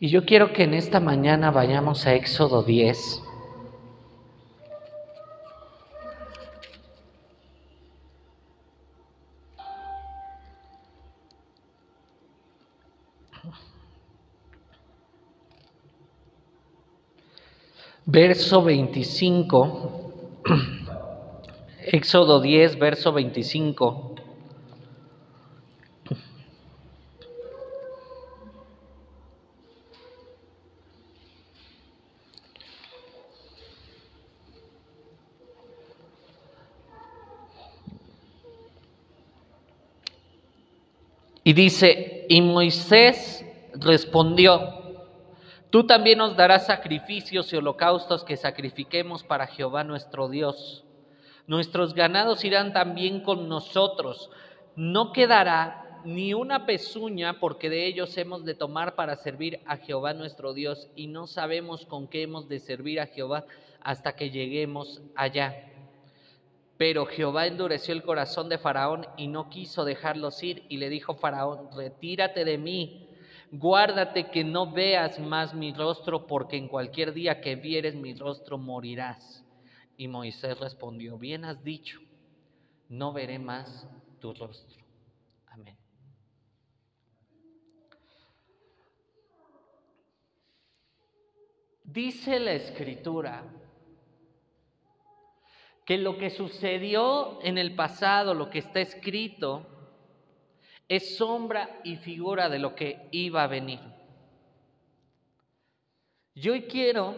Y yo quiero que en esta mañana vayamos a Éxodo 10. Verso 25, Éxodo 10, verso 25. Y dice, y Moisés respondió, tú también nos darás sacrificios y holocaustos que sacrifiquemos para Jehová nuestro Dios. Nuestros ganados irán también con nosotros. No quedará ni una pezuña porque de ellos hemos de tomar para servir a Jehová nuestro Dios y no sabemos con qué hemos de servir a Jehová hasta que lleguemos allá. Pero Jehová endureció el corazón de Faraón y no quiso dejarlos ir y le dijo Faraón, retírate de mí, guárdate que no veas más mi rostro, porque en cualquier día que vieres mi rostro morirás. Y Moisés respondió, bien has dicho, no veré más tu rostro. Amén. Dice la escritura que lo que sucedió en el pasado, lo que está escrito, es sombra y figura de lo que iba a venir. Yo quiero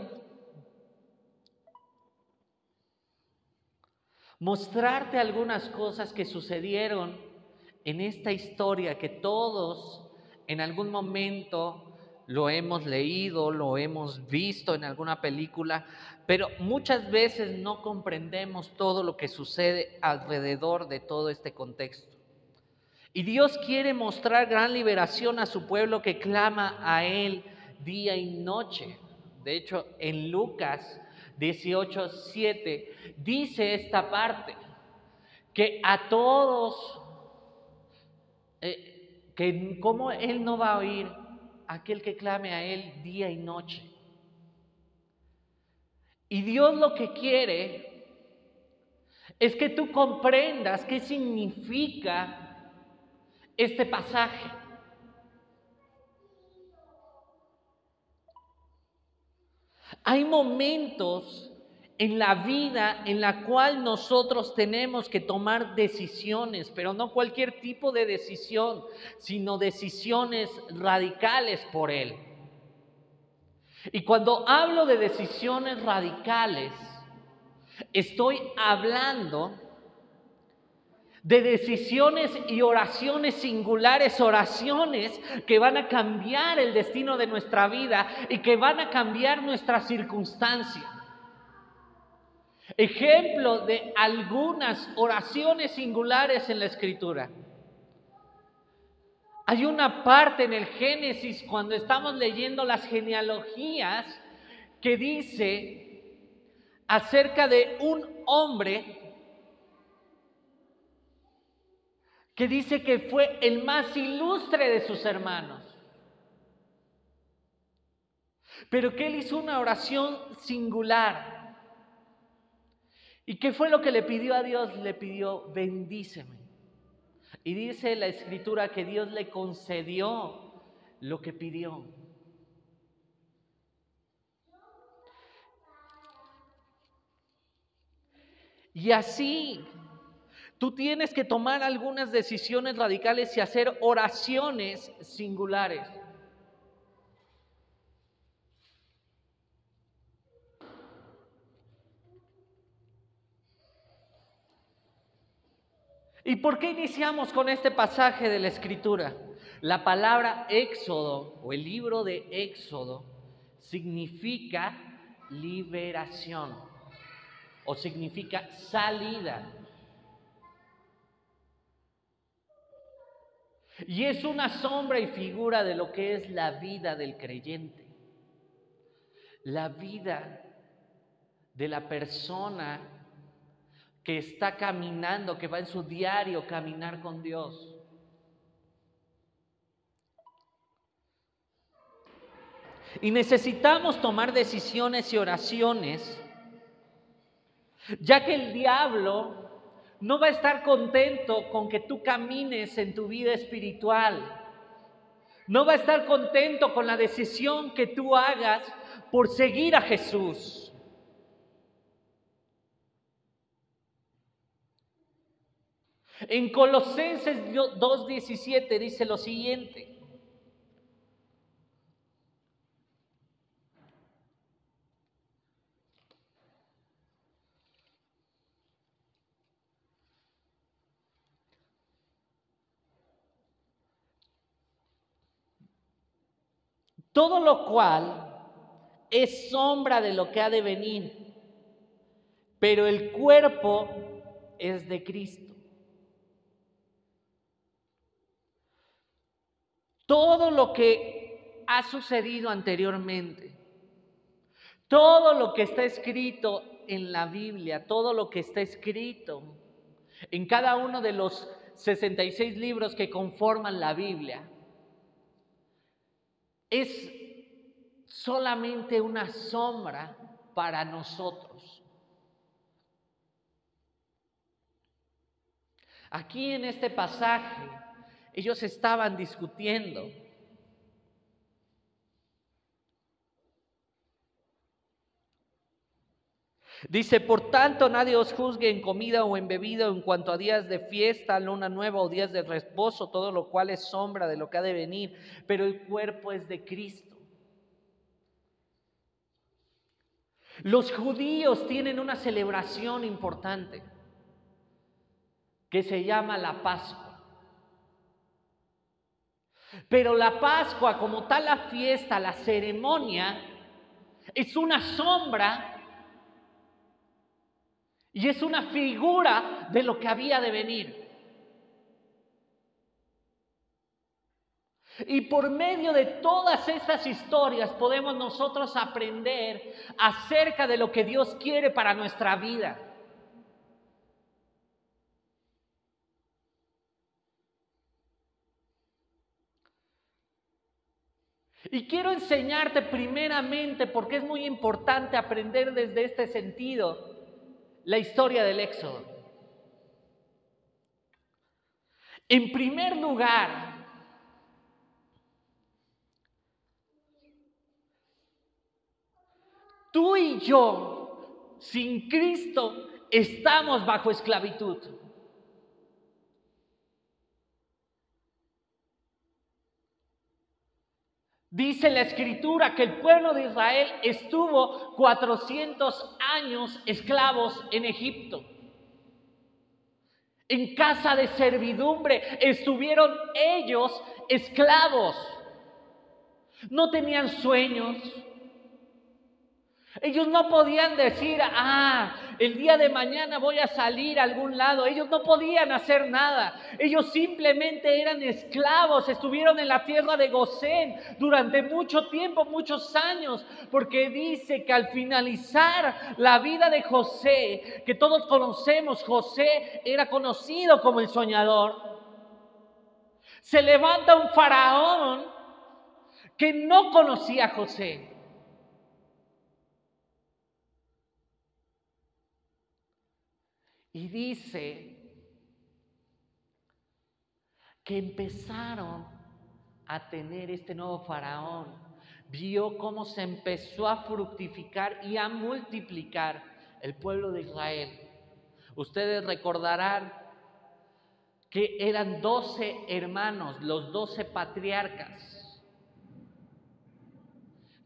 mostrarte algunas cosas que sucedieron en esta historia que todos en algún momento lo hemos leído, lo hemos visto en alguna película, pero muchas veces no comprendemos todo lo que sucede alrededor de todo este contexto. Y Dios quiere mostrar gran liberación a su pueblo que clama a Él día y noche. De hecho, en Lucas 18, 7 dice esta parte, que a todos, eh, que como Él no va a oír aquel que clame a Él día y noche. Y Dios lo que quiere es que tú comprendas qué significa este pasaje. Hay momentos en la vida en la cual nosotros tenemos que tomar decisiones, pero no cualquier tipo de decisión, sino decisiones radicales por Él. Y cuando hablo de decisiones radicales, estoy hablando de decisiones y oraciones singulares, oraciones que van a cambiar el destino de nuestra vida y que van a cambiar nuestra circunstancia. Ejemplo de algunas oraciones singulares en la escritura. Hay una parte en el Génesis cuando estamos leyendo las genealogías que dice acerca de un hombre que dice que fue el más ilustre de sus hermanos. Pero que él hizo una oración singular. ¿Y qué fue lo que le pidió a Dios? Le pidió, bendíceme. Y dice la escritura que Dios le concedió lo que pidió. Y así tú tienes que tomar algunas decisiones radicales y hacer oraciones singulares. ¿Y por qué iniciamos con este pasaje de la Escritura? La palabra Éxodo o el libro de Éxodo significa liberación o significa salida. Y es una sombra y figura de lo que es la vida del creyente. La vida de la persona está caminando, que va en su diario caminar con Dios. Y necesitamos tomar decisiones y oraciones, ya que el diablo no va a estar contento con que tú camines en tu vida espiritual. No va a estar contento con la decisión que tú hagas por seguir a Jesús. En Colosenses 2.17 dice lo siguiente. Todo lo cual es sombra de lo que ha de venir, pero el cuerpo es de Cristo. Todo lo que ha sucedido anteriormente, todo lo que está escrito en la Biblia, todo lo que está escrito en cada uno de los 66 libros que conforman la Biblia, es solamente una sombra para nosotros. Aquí en este pasaje ellos estaban discutiendo. Dice, por tanto, nadie os juzgue en comida o en bebida en cuanto a días de fiesta, luna nueva o días de reposo, todo lo cual es sombra de lo que ha de venir, pero el cuerpo es de Cristo. Los judíos tienen una celebración importante que se llama la Pascua. Pero la Pascua, como tal la fiesta, la ceremonia, es una sombra y es una figura de lo que había de venir. Y por medio de todas estas historias podemos nosotros aprender acerca de lo que Dios quiere para nuestra vida. Y quiero enseñarte primeramente, porque es muy importante aprender desde este sentido, la historia del Éxodo. En primer lugar, tú y yo, sin Cristo, estamos bajo esclavitud. Dice la escritura que el pueblo de Israel estuvo 400 años esclavos en Egipto. En casa de servidumbre estuvieron ellos esclavos. No tenían sueños, ellos no podían decir, ah, el día de mañana voy a salir a algún lado. Ellos no podían hacer nada. Ellos simplemente eran esclavos. Estuvieron en la tierra de Gosén durante mucho tiempo, muchos años. Porque dice que al finalizar la vida de José, que todos conocemos, José era conocido como el soñador. Se levanta un faraón que no conocía a José. Y dice que empezaron a tener este nuevo faraón. Vio cómo se empezó a fructificar y a multiplicar el pueblo de Israel. Ustedes recordarán que eran doce hermanos, los doce patriarcas,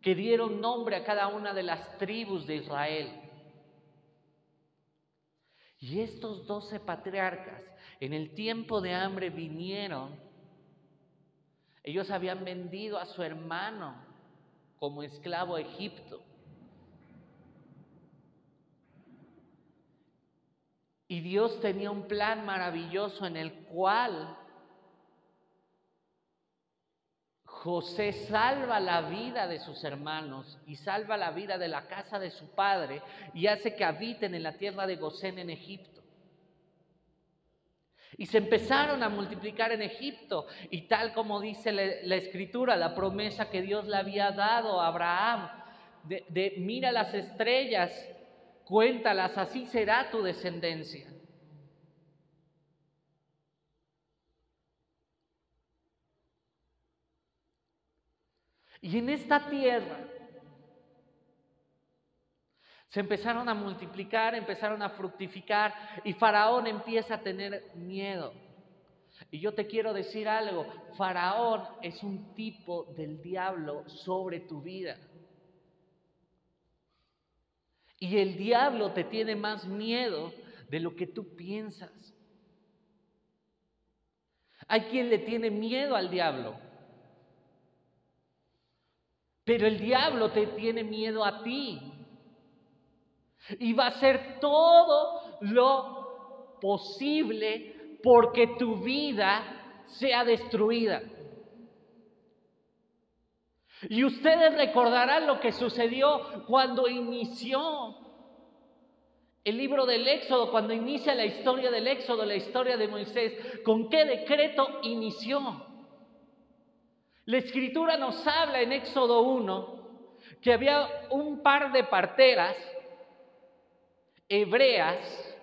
que dieron nombre a cada una de las tribus de Israel. Y estos doce patriarcas en el tiempo de hambre vinieron. Ellos habían vendido a su hermano como esclavo a Egipto. Y Dios tenía un plan maravilloso en el cual José salva la vida de sus hermanos y salva la vida de la casa de su padre y hace que habiten en la tierra de Gosén en Egipto. Y se empezaron a multiplicar en Egipto. Y tal como dice la, escritura, la promesa que Dios le había dado a Abraham, de, de mira las estrellas, cuéntalas, así será tu descendencia. Y en esta tierra se empezaron a multiplicar, empezaron a fructificar y Faraón empieza a tener miedo. Y yo te quiero decir algo, Faraón es un tipo del diablo sobre tu vida. Y el diablo te tiene más miedo de lo que tú piensas. Hay quien le tiene miedo al diablo. Pero el diablo te tiene miedo a ti. Y va a hacer todo lo posible porque tu vida sea destruida. Y ustedes recordarán lo que sucedió cuando inició el libro del Éxodo, cuando inicia la historia del Éxodo, la historia de Moisés. ¿Con qué decreto inició? La escritura nos habla en Éxodo 1 que había un par de parteras hebreas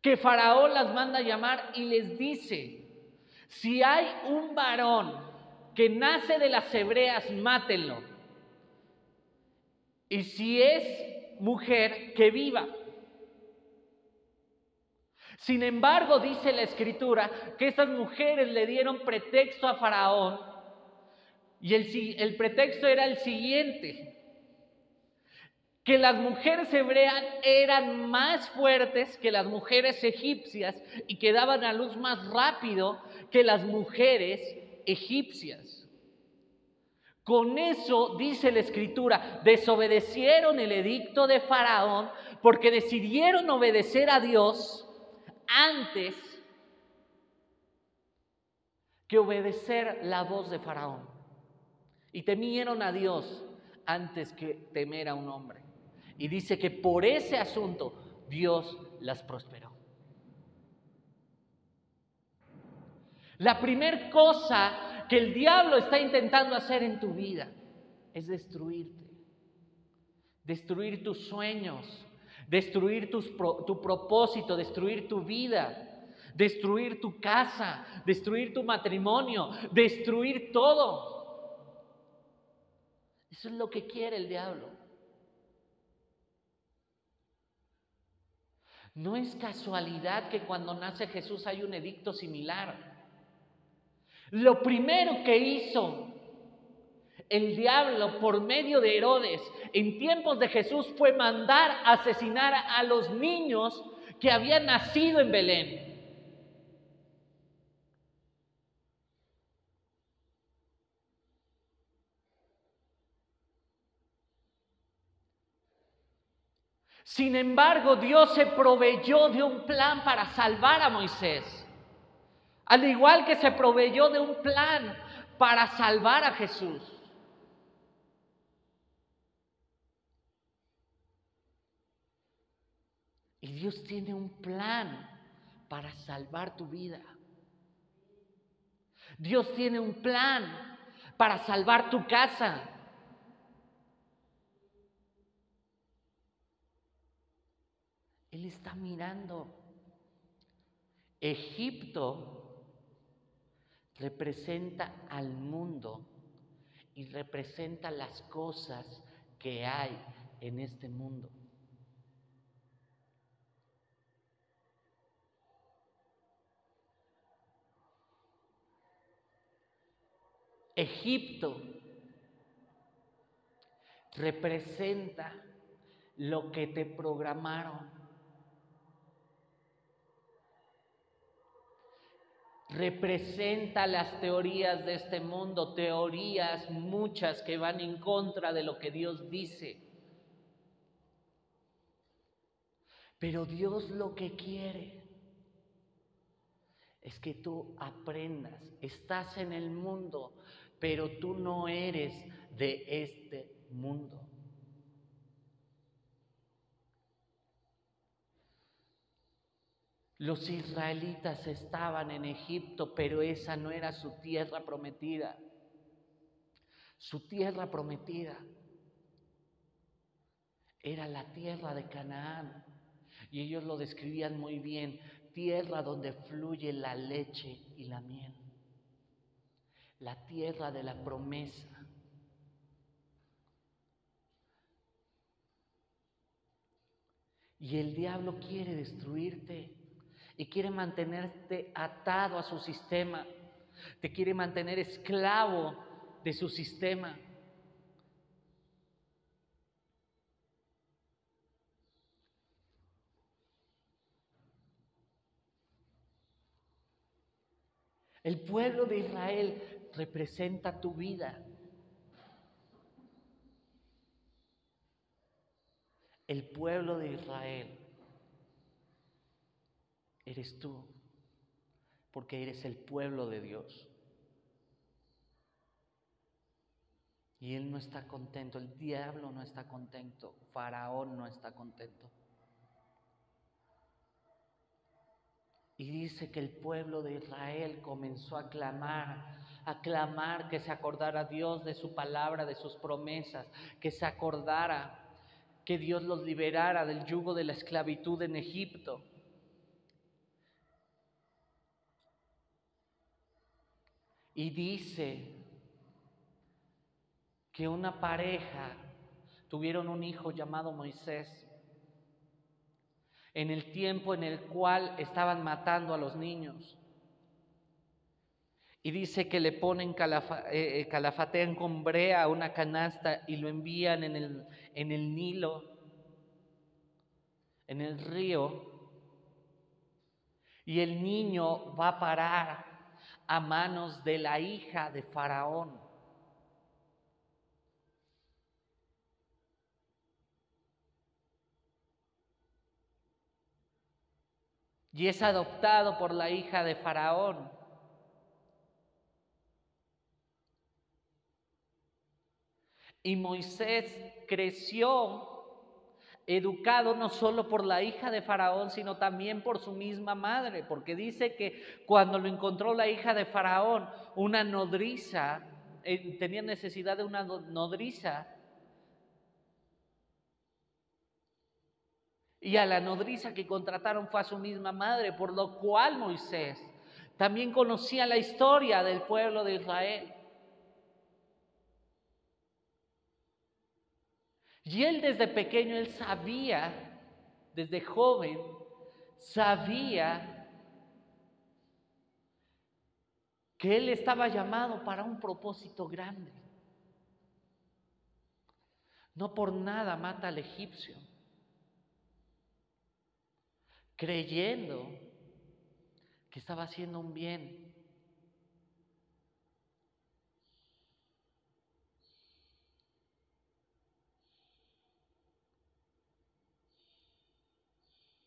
que Faraón las manda a llamar y les dice, si hay un varón que nace de las hebreas, mátenlo. Y si es mujer, que viva. Sin embargo, dice la escritura que estas mujeres le dieron pretexto a Faraón y el, pretexto era el siguiente, que las mujeres hebreas eran más fuertes que las mujeres egipcias y que daban a luz más rápido que las mujeres egipcias. Con eso, dice la escritura, desobedecieron el edicto de Faraón porque decidieron obedecer a Dios antes que obedecer la voz de Faraón. Y temieron a Dios antes que temer a un hombre. Y dice que por ese asunto Dios las prosperó. La primera cosa que el diablo está intentando hacer en tu vida es destruirte, destruir tus sueños, destruir tu propósito, destruir tu vida, destruir tu casa, destruir tu matrimonio, destruir todo. Eso es lo que quiere el diablo. No es casualidad que cuando nace Jesús hay un edicto similar. Lo primero que hizo el diablo por medio de Herodes en tiempos de Jesús fue mandar asesinar a los niños que habían nacido en Belén. Sin embargo, Dios se proveyó de un plan para salvar a Moisés. Al igual que se proveyó de un plan para salvar a Jesús. Y Dios tiene un plan para salvar tu vida. Dios tiene un plan para salvar tu casa. Él está mirando. Egipto representa al mundo y representa las cosas que hay en este mundo. Egipto representa lo que te programaron. Representa las teorías de este mundo, teorías muchas que van en contra de lo que Dios dice. Pero Dios lo que quiere es que tú aprendas, estás en el mundo, pero tú no eres de este mundo. Los israelitas estaban en Egipto, pero esa no era su tierra prometida. Su tierra prometida era la tierra de Canaán. Y ellos lo describían muy bien, tierra donde fluye la leche y la miel. La tierra de la promesa. Y el diablo quiere destruirte y quiere mantenerte atado a su sistema. Te quiere mantener esclavo de su sistema. El pueblo de Israel representa tu vida. El pueblo de Israel eres tú, porque eres el pueblo de Dios. Y él no está contento, el diablo no está contento, Faraón no está contento. Y dice que el pueblo de Israel comenzó a clamar, a clamar que se acordara Dios de su palabra, de sus promesas, que se acordara que Dios los liberara del yugo de la esclavitud en Egipto. Y dice que una pareja tuvieron un hijo llamado Moisés en el tiempo en el cual estaban matando a los niños. Y dice que le ponen, eh, eh, calafatean con brea a una canasta y lo envían en el, en el Nilo, en el río. Y el niño va a parar a manos de la hija de Faraón. y es adoptado por la hija de Faraón. Y Moisés creció educado no solo por la hija de Faraón, sino también por su misma madre, porque dice que cuando lo encontró la hija de Faraón, una nodriza, eh, tenía necesidad de una nodriza, Y a la nodriza que contrataron fue a su misma madre, por lo cual Moisés también conocía la historia del pueblo de Israel. Y él desde pequeño, él sabía, desde joven, sabía que él estaba llamado para un propósito grande. No por nada mata al egipcio creyendo que estaba haciendo un bien.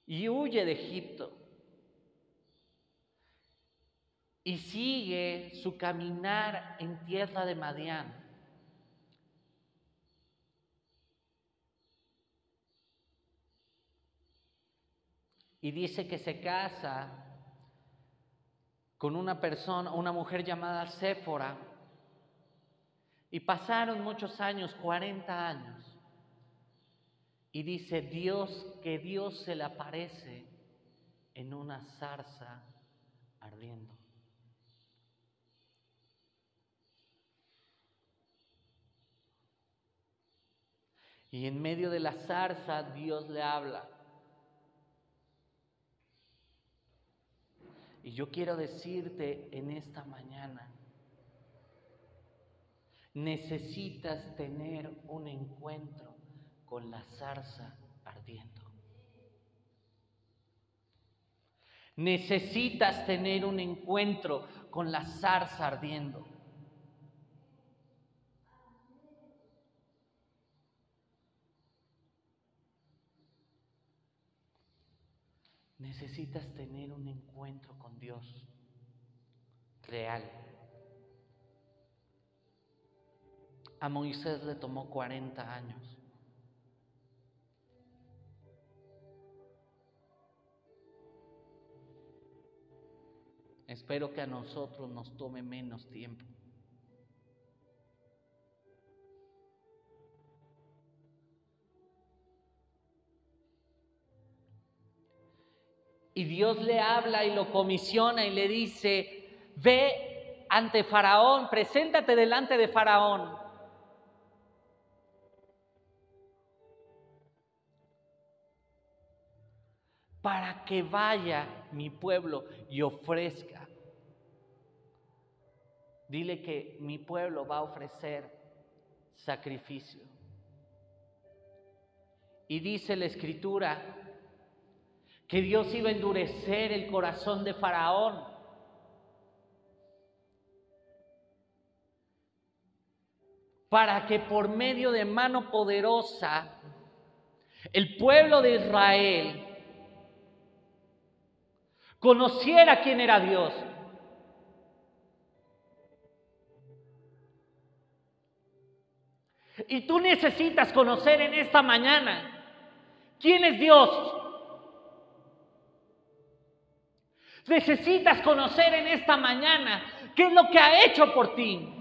Y huye de Egipto. Y sigue su caminar en tierra de Madián. y dice que se casa con una persona, una mujer llamada Séfora, y pasaron muchos años, 40 años, y dice Dios que Dios se le aparece en una zarza ardiendo. Y en medio de la zarza Dios le habla. Y yo quiero decirte en esta mañana, necesitas tener un encuentro con la zarza ardiendo. Necesitas tener un encuentro con la zarza ardiendo. Necesitas tener un encuentro con Dios real. A Moisés le tomó 40 años. Espero que a nosotros nos tome menos tiempo. Y Dios le habla y lo comisiona y le dice, ve ante Faraón, preséntate delante de Faraón. Para que vaya mi pueblo y ofrezca. Dile que mi pueblo va a ofrecer sacrificio. Y dice la escritura que Dios iba a endurecer el corazón de Faraón. Para que por medio de mano poderosa el pueblo de Israel conociera quién era Dios. Y tú necesitas conocer en esta mañana quién es Dios. Necesitas conocer en esta mañana qué es lo que ha hecho por ti.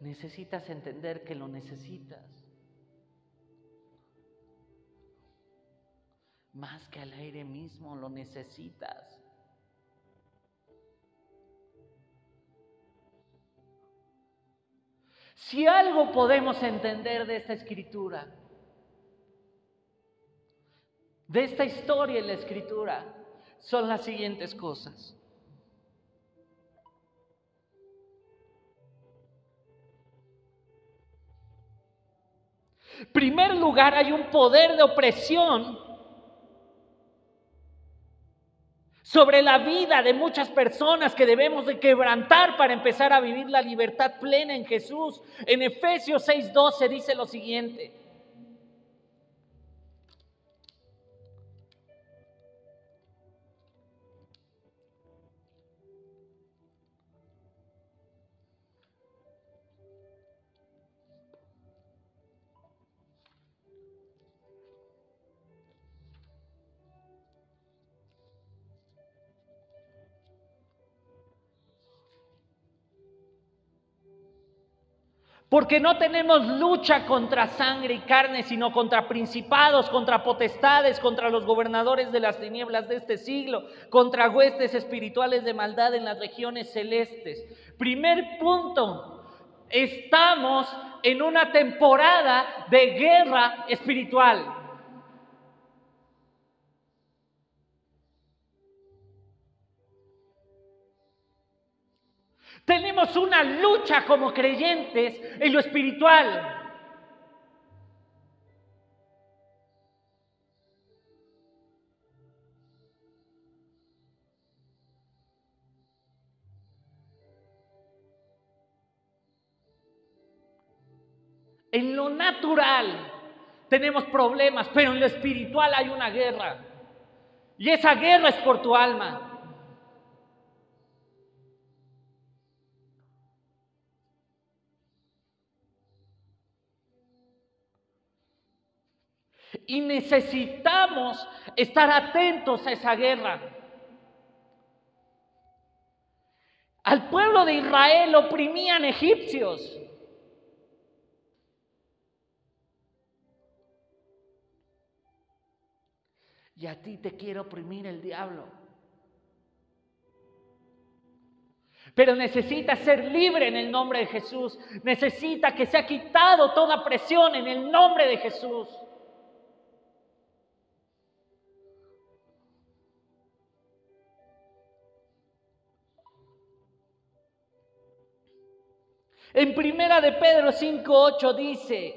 Necesitas entender que lo necesitas. Más que al aire mismo lo necesitas. Si algo podemos entender de esta escritura, de esta historia en la escritura, son las siguientes cosas. primer lugar, hay un poder de opresión sobre la vida de muchas personas que debemos de quebrantar para empezar a vivir la libertad plena en Jesús. En Efesios 6:12 dice lo siguiente. Porque no tenemos lucha contra sangre y carne, sino contra principados, contra potestades, contra los gobernadores de las tinieblas de este siglo, contra huestes espirituales de maldad en las regiones celestes. Primer punto, estamos en una temporada de guerra espiritual. Tenemos una lucha como creyentes en lo espiritual. En lo natural tenemos problemas, pero en lo espiritual hay una guerra. Y esa guerra es por tu alma. Y necesitamos estar atentos a esa guerra. Al pueblo de Israel oprimían egipcios. Y a ti te quiere oprimir el diablo. Pero necesita ser libre en el nombre de Jesús. Necesita que se ha quitado toda presión en el nombre de Jesús. En primera de Pedro 5.8 dice,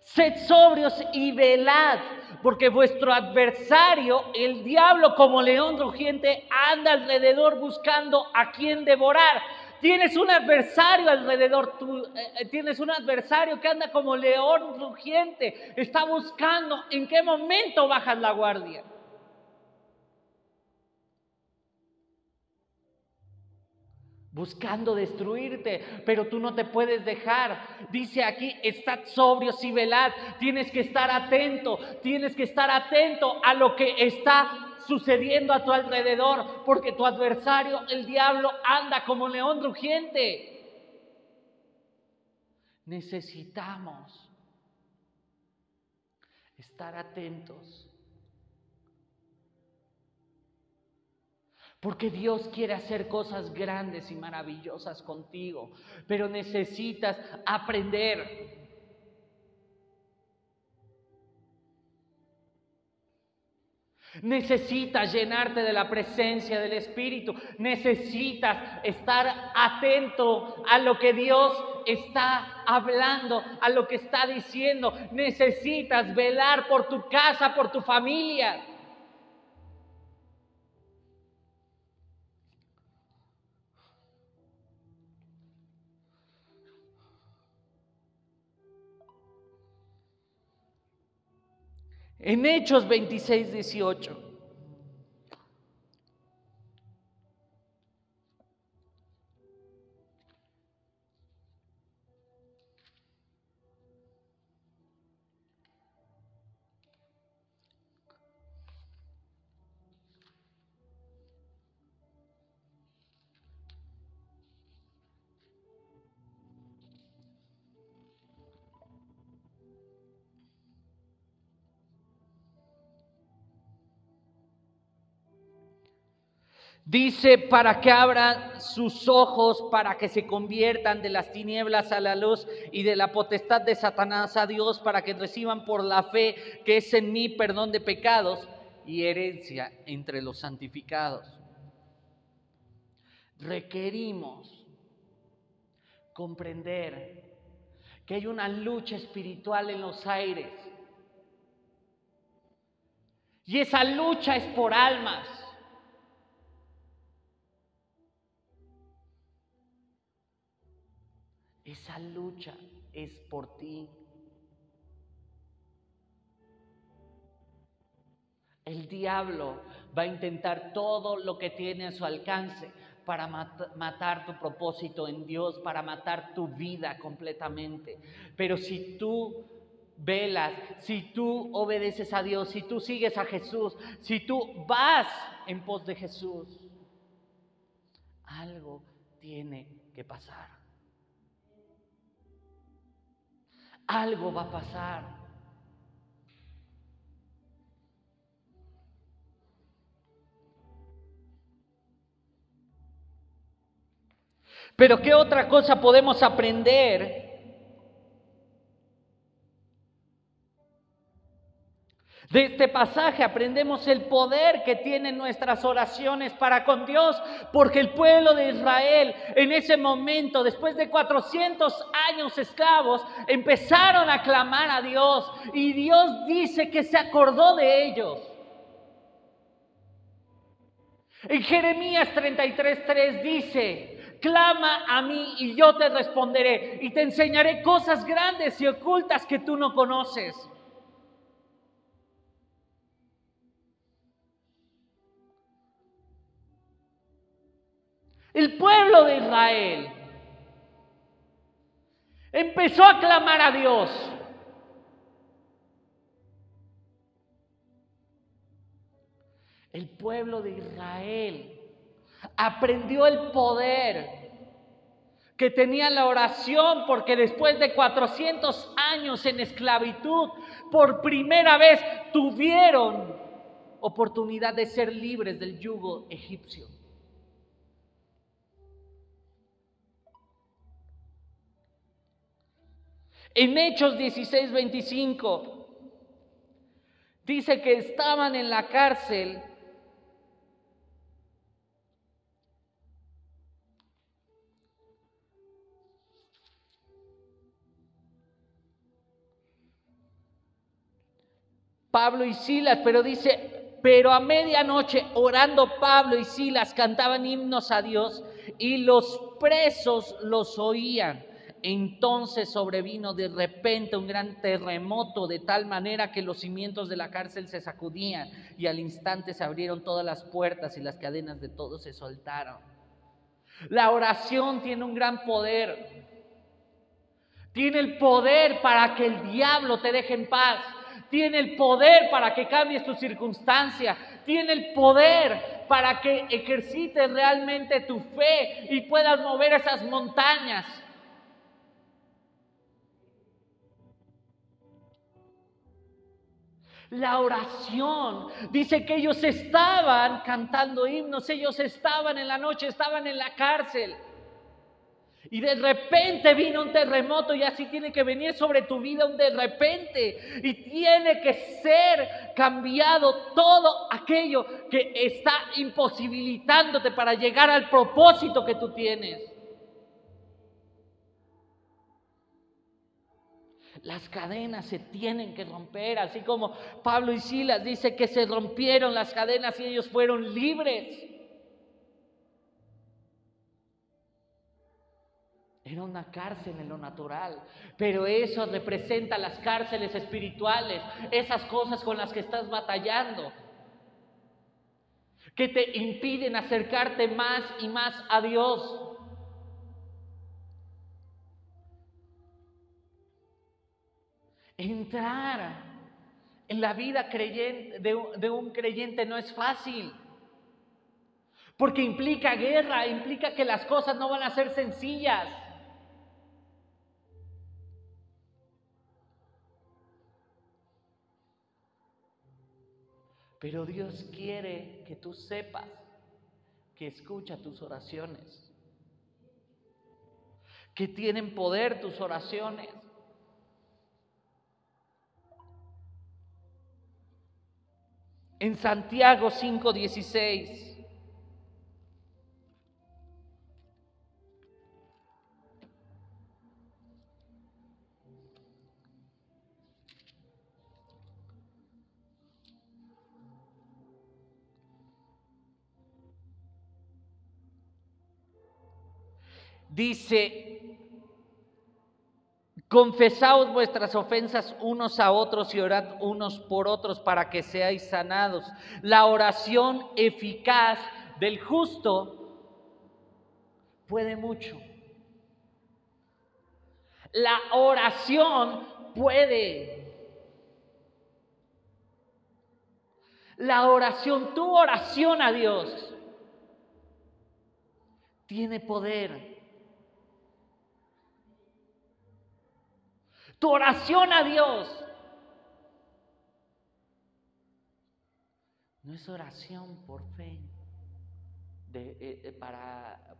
Sed sobrios y velad, porque vuestro adversario, el diablo como león rugiente, anda alrededor buscando a quien devorar. Tienes un adversario alrededor, tú, eh, eh, tienes un adversario que anda como león rugiente, está buscando en qué momento bajas la guardia. Buscando destruirte, pero tú no te puedes dejar. Dice aquí, estad sobrios y velad, tienes que estar atento, tienes que estar atento a lo que está sucediendo a tu alrededor, porque tu adversario, el diablo, anda como león rugiente. Necesitamos estar atentos Porque Dios quiere hacer cosas grandes y maravillosas contigo, pero necesitas aprender. Necesitas llenarte de la presencia del Espíritu. Necesitas estar atento a lo que Dios está hablando, a lo que está diciendo. Necesitas velar por tu casa, por tu familia. En Hechos 26, 18. Dice, para que abran sus ojos, para que se conviertan de las tinieblas a la luz y de la potestad de Satanás a Dios, para que reciban por la fe que es en mí perdón de pecados y herencia entre los santificados. Requerimos comprender que hay una lucha espiritual en los aires. Y esa lucha es por almas. Esa lucha es por ti. El diablo va a intentar todo lo que tiene a su alcance para matar tu propósito en Dios, para matar tu vida completamente. Pero si tú velas, si tú obedeces a Dios, si tú sigues a Jesús, si tú vas en pos de Jesús, algo tiene que pasar. Algo va a pasar. Pero ¿qué otra cosa podemos aprender De este pasaje aprendemos el poder que tienen nuestras oraciones para con Dios, porque el pueblo de Israel en ese momento, después de 400 años esclavos, empezaron a clamar a Dios y Dios dice que se acordó de ellos. En Jeremías 33:3 dice, clama a mí y yo te responderé y te enseñaré cosas grandes y ocultas que tú no conoces. El pueblo de Israel empezó a clamar a Dios. El pueblo de Israel aprendió el poder que tenía la oración porque después de 400 años en esclavitud, por primera vez tuvieron oportunidad de ser libres del yugo egipcio. En Hechos 16, 25 dice que estaban en la cárcel Pablo y Silas, pero dice, Pero a medianoche, orando Pablo y Silas, cantaban himnos a Dios y los presos los oían. Entonces sobrevino de repente un gran terremoto de tal manera que los cimientos de la cárcel se sacudían y al instante se abrieron todas las puertas y las cadenas de todos se soltaron. La oración tiene un gran poder. Tiene el poder para que el diablo te deje en paz. Tiene el poder para que cambies tu circunstancia. Tiene el poder para que ejercites realmente tu fe y puedas mover esas montañas. La oración dice que ellos estaban cantando himnos, ellos estaban en la noche, estaban en la cárcel. Y de repente vino un terremoto y así tiene que venir sobre tu vida un de repente. Y tiene que ser cambiado todo aquello que está imposibilitándote para llegar al propósito que tú tienes. Las cadenas se tienen que romper, así como Pablo y Silas dice que se rompieron las cadenas y ellos fueron libres. Era una cárcel en lo natural, pero eso representa las cárceles espirituales, esas cosas con las que estás batallando, que te impiden acercarte más y más a Dios. Entrar en la vida creyente, de, un creyente no es fácil. Porque implica guerra, implica que las cosas no van a ser sencillas. Pero Dios quiere que tú sepas que escucha tus oraciones, que tienen poder tus oraciones. En Santiago 5:16. Dice, Confesaos vuestras ofensas unos a otros y orad unos por otros para que seáis sanados. La oración eficaz del justo puede mucho. La oración puede. La oración, tu oración a Dios, tiene poder. Tu oración a Dios no es oración por fe, de, eh, para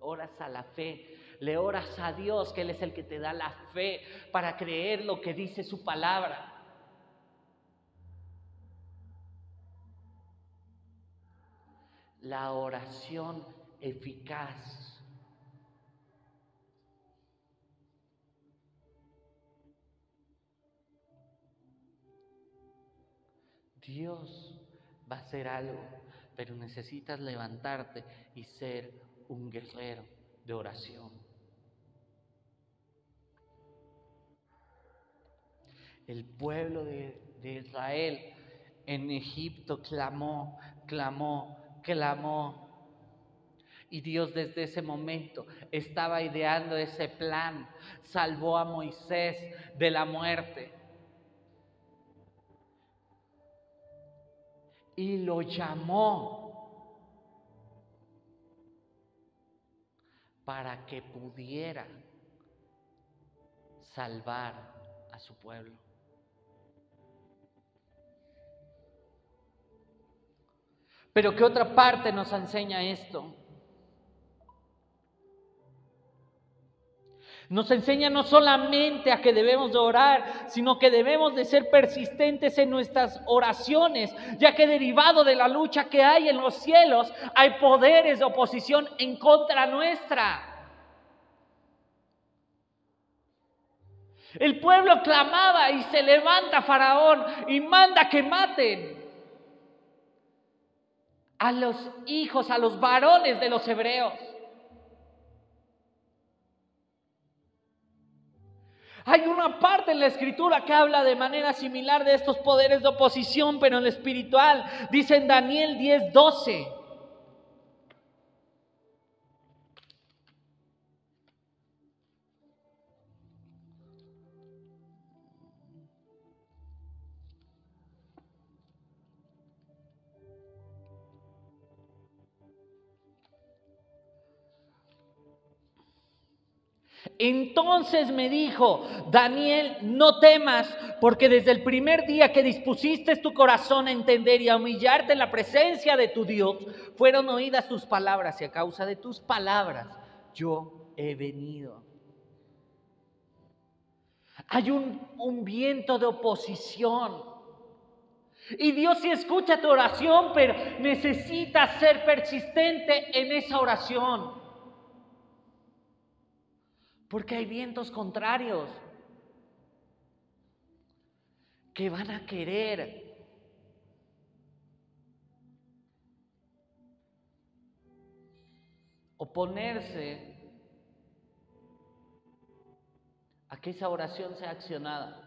oras a la fe, le oras a Dios, que Él es el que te da la fe para creer lo que dice su palabra. La oración eficaz Dios va a hacer algo, pero necesitas levantarte y ser un guerrero de oración. El pueblo de, Israel en Egipto clamó, clamó, clamó. Y Dios desde ese momento estaba ideando ese plan. Salvó a Moisés de la muerte. Y lo llamó para que pudiera salvar a su pueblo. Pero ¿qué otra parte nos enseña esto? Nos enseña no solamente a que debemos de orar, sino que debemos de ser persistentes en nuestras oraciones, ya que derivado de la lucha que hay en los cielos, hay poderes de oposición en contra nuestra. El pueblo clamaba y se levanta Faraón y manda que maten. a los hijos, a los varones de los hebreos. Hay una parte en la escritura que habla de manera similar de estos poderes de oposición, pero en lo espiritual. Dice en Daniel 10, Entonces me dijo, Daniel, no temas, porque desde el primer día que dispusiste tu corazón a entender y a humillarte en la presencia de tu Dios, fueron oídas tus palabras y a causa de tus palabras yo he venido. Hay un, un viento de oposición. Y Dios sí escucha tu oración, pero necesitas ser persistente en esa oración. Porque hay vientos contrarios que van a querer oponerse a que esa oración sea accionada.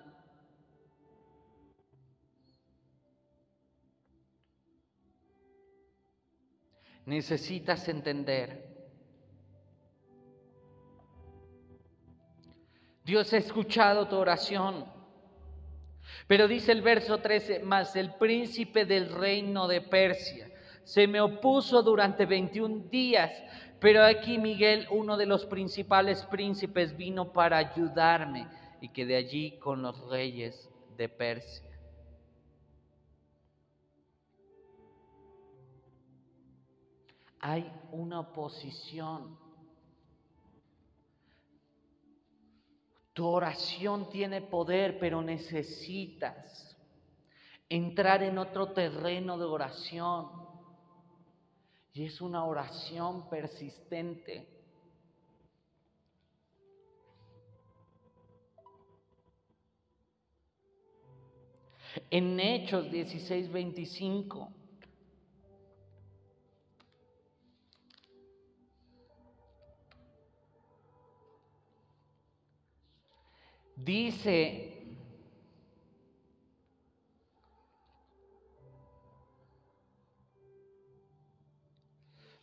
Necesitas entender Dios ha escuchado tu oración. Pero dice el verso 13, más el príncipe del reino de Persia se me opuso durante 21 días, pero aquí Miguel, uno de los principales príncipes, vino para ayudarme y quedé allí con los reyes de Persia. Hay una oposición Tu oración tiene poder, pero necesitas entrar en otro terreno de oración. Y es una oración persistente. En Hechos 16, 25. Dice,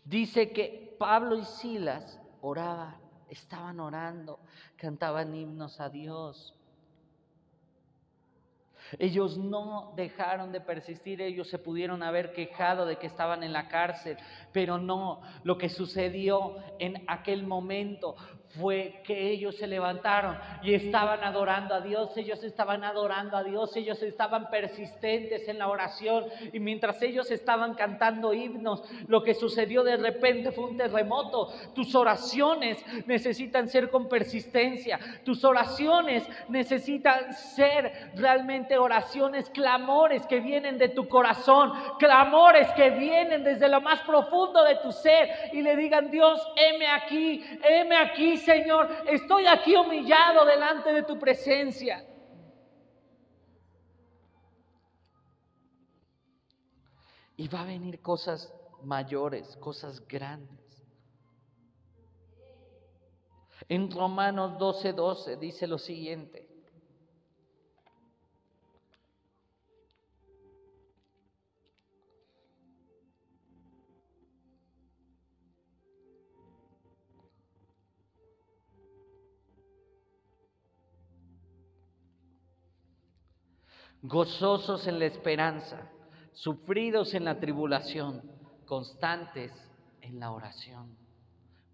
dice que Pablo y Silas oraban, estaban orando, cantaban himnos a Dios. Ellos no dejaron de persistir, ellos se pudieron haber quejado de que estaban en la cárcel, pero no, lo que sucedió en aquel momento fue que ellos se levantaron y estaban adorando a Dios, ellos estaban adorando a Dios, ellos estaban persistentes en la oración. Y mientras ellos estaban cantando himnos, lo que sucedió de repente fue un terremoto. Tus oraciones necesitan ser con persistencia, tus oraciones necesitan ser realmente oraciones, clamores que vienen de tu corazón, clamores que vienen desde lo más profundo de tu ser. Y le digan, Dios, heme aquí, heme aquí Señor, estoy aquí humillado delante de tu presencia. Y va a venir cosas mayores, cosas grandes. En Romanos 12:12 12 dice lo siguiente. Gozosos en la esperanza, sufridos en la tribulación, constantes en la oración,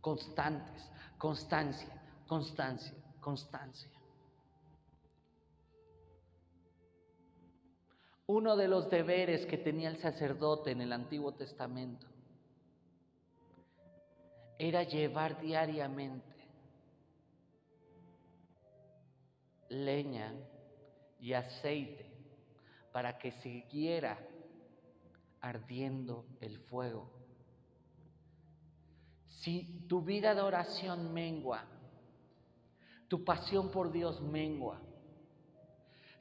constantes, constancia, constancia, constancia. Uno de los deberes que tenía el sacerdote en el Antiguo Testamento era llevar diariamente leña y aceite para que siguiera ardiendo el fuego. Si tu vida de oración mengua, tu pasión por Dios mengua,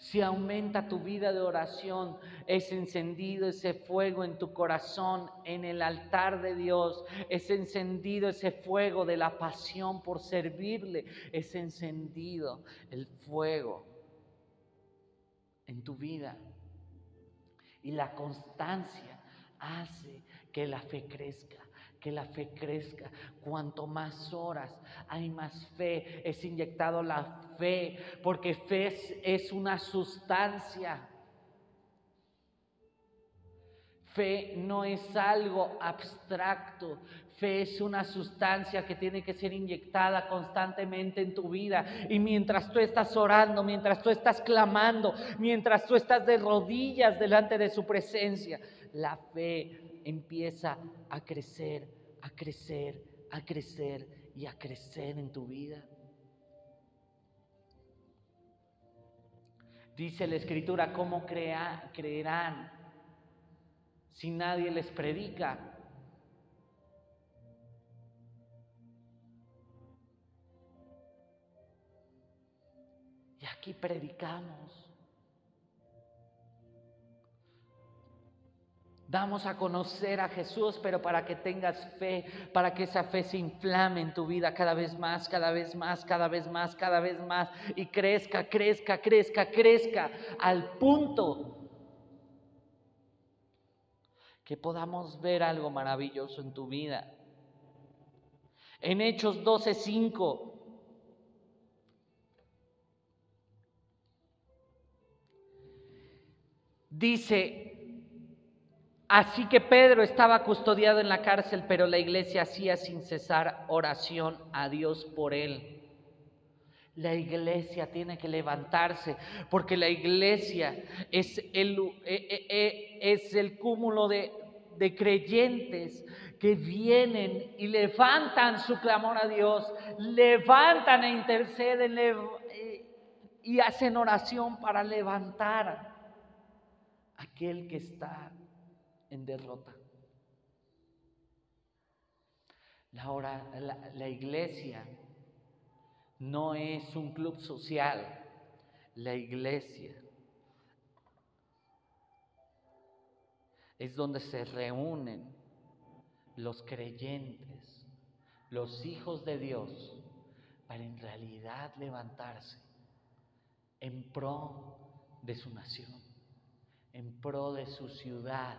si aumenta tu vida de oración, es encendido ese fuego en tu corazón, en el altar de Dios, es encendido ese fuego de la pasión por servirle, es encendido el fuego en tu vida. Y la constancia hace que la fe crezca que la fe crezca. Cuanto más horas hay más fe, es inyectado la fe, porque fe es, una sustancia. Fe no es algo abstracto, fe es una sustancia que tiene que ser inyectada constantemente en tu vida. Y mientras tú estás orando, mientras tú estás clamando, mientras tú estás de rodillas delante de su presencia, la fe empieza a crecer, a crecer, a crecer y a crecer en tu vida. Dice la escritura, ¿cómo creerán si nadie les predica? Aquí predicamos. Damos a conocer a Jesús, pero para que tengas fe, para que esa fe se inflame en tu vida cada vez más, cada vez más, cada vez más, cada vez más, y crezca, crezca, crezca, crezca, al punto que podamos ver algo maravilloso en tu vida. En Hechos 12:5 dice, Así que Pedro estaba custodiado en la cárcel, pero la iglesia hacía sin cesar oración a Dios por él. La iglesia tiene que levantarse porque la iglesia es el, eh, eh, eh, es el cúmulo de, de creyentes que vienen y levantan su clamor a Dios, levantan e interceden y hacen oración para levantar aquel que está en derrota. La, la, iglesia no es un club social, la iglesia es donde se reúnen los creyentes, los hijos de Dios, para en realidad levantarse en pro de su nación, en pro de su ciudad,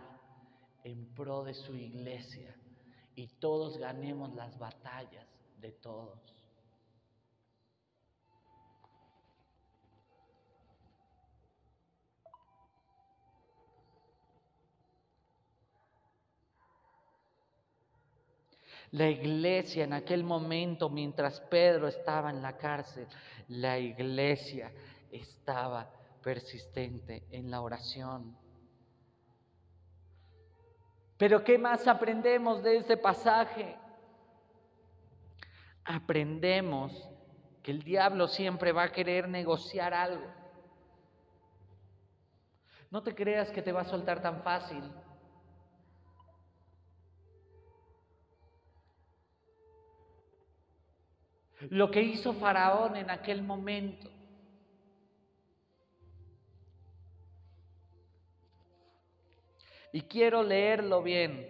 en pro de su iglesia y todos ganemos las batallas de todos. La iglesia en aquel momento, mientras Pedro estaba en la cárcel, la iglesia estaba persistente en la oración. Pero ¿qué más aprendemos de este pasaje? Aprendemos que el diablo siempre va a querer negociar algo. No te creas que te va a soltar tan fácil. Lo que hizo Faraón en aquel momento Y quiero leerlo bien.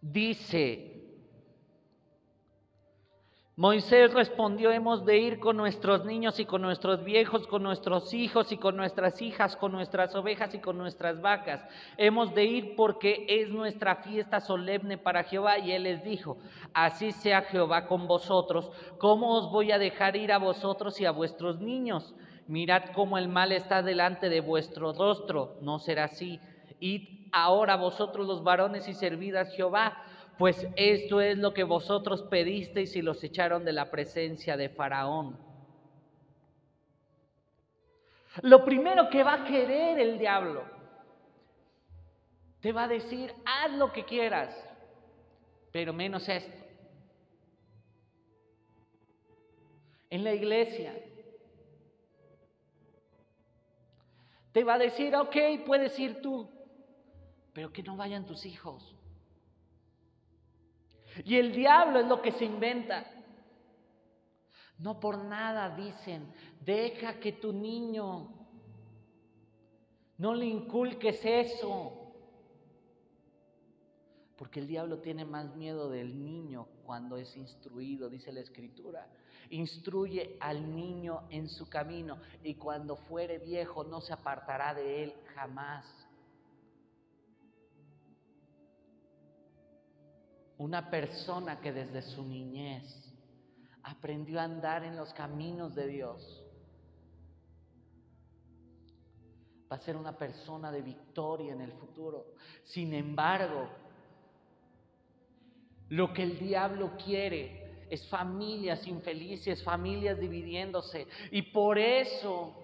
Dice, Moisés respondió, hemos de ir con nuestros niños y con nuestros viejos, con nuestros hijos y con nuestras hijas, con nuestras ovejas y con nuestras vacas. Hemos de ir porque es nuestra fiesta solemne para Jehová. Y él les dijo, así sea Jehová con vosotros, ¿cómo os voy a dejar ir a vosotros y a vuestros niños? Mirad cómo el mal está delante de vuestro rostro, no será así. Id ahora vosotros los varones y servid a Jehová pues esto es lo que vosotros pedisteis y los echaron de la presencia de Faraón. Lo primero que va a querer el diablo, te va a decir, haz lo que quieras, pero menos esto. en la iglesia. Te va a decir, ok, puedes ir tú, pero que no vayan tus hijos. Y el diablo es lo que se inventa. No por nada dicen, deja que tu niño, no le inculques eso. Porque el diablo tiene más miedo del niño cuando es instruido, dice la escritura. Instruye al niño en su camino y cuando fuere viejo no se apartará de él jamás. Una persona que desde su niñez aprendió a andar en los caminos de Dios va a ser una persona de victoria en el futuro. Sin embargo, lo que el diablo quiere es familias infelices, familias dividiéndose. Y por eso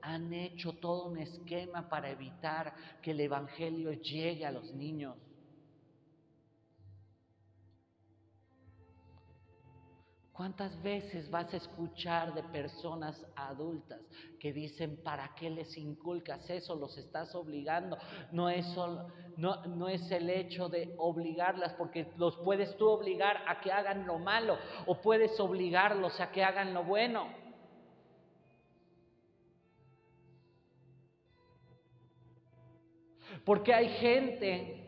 han hecho todo un esquema para evitar que el Evangelio llegue a los niños. ¿Cuántas veces vas a escuchar de personas adultas que dicen, ¿para qué les inculcas eso? Los estás obligando. No es, el hecho de obligarlas, porque los puedes tú obligar a que hagan lo malo o puedes obligarlos a que hagan lo bueno. Porque hay gente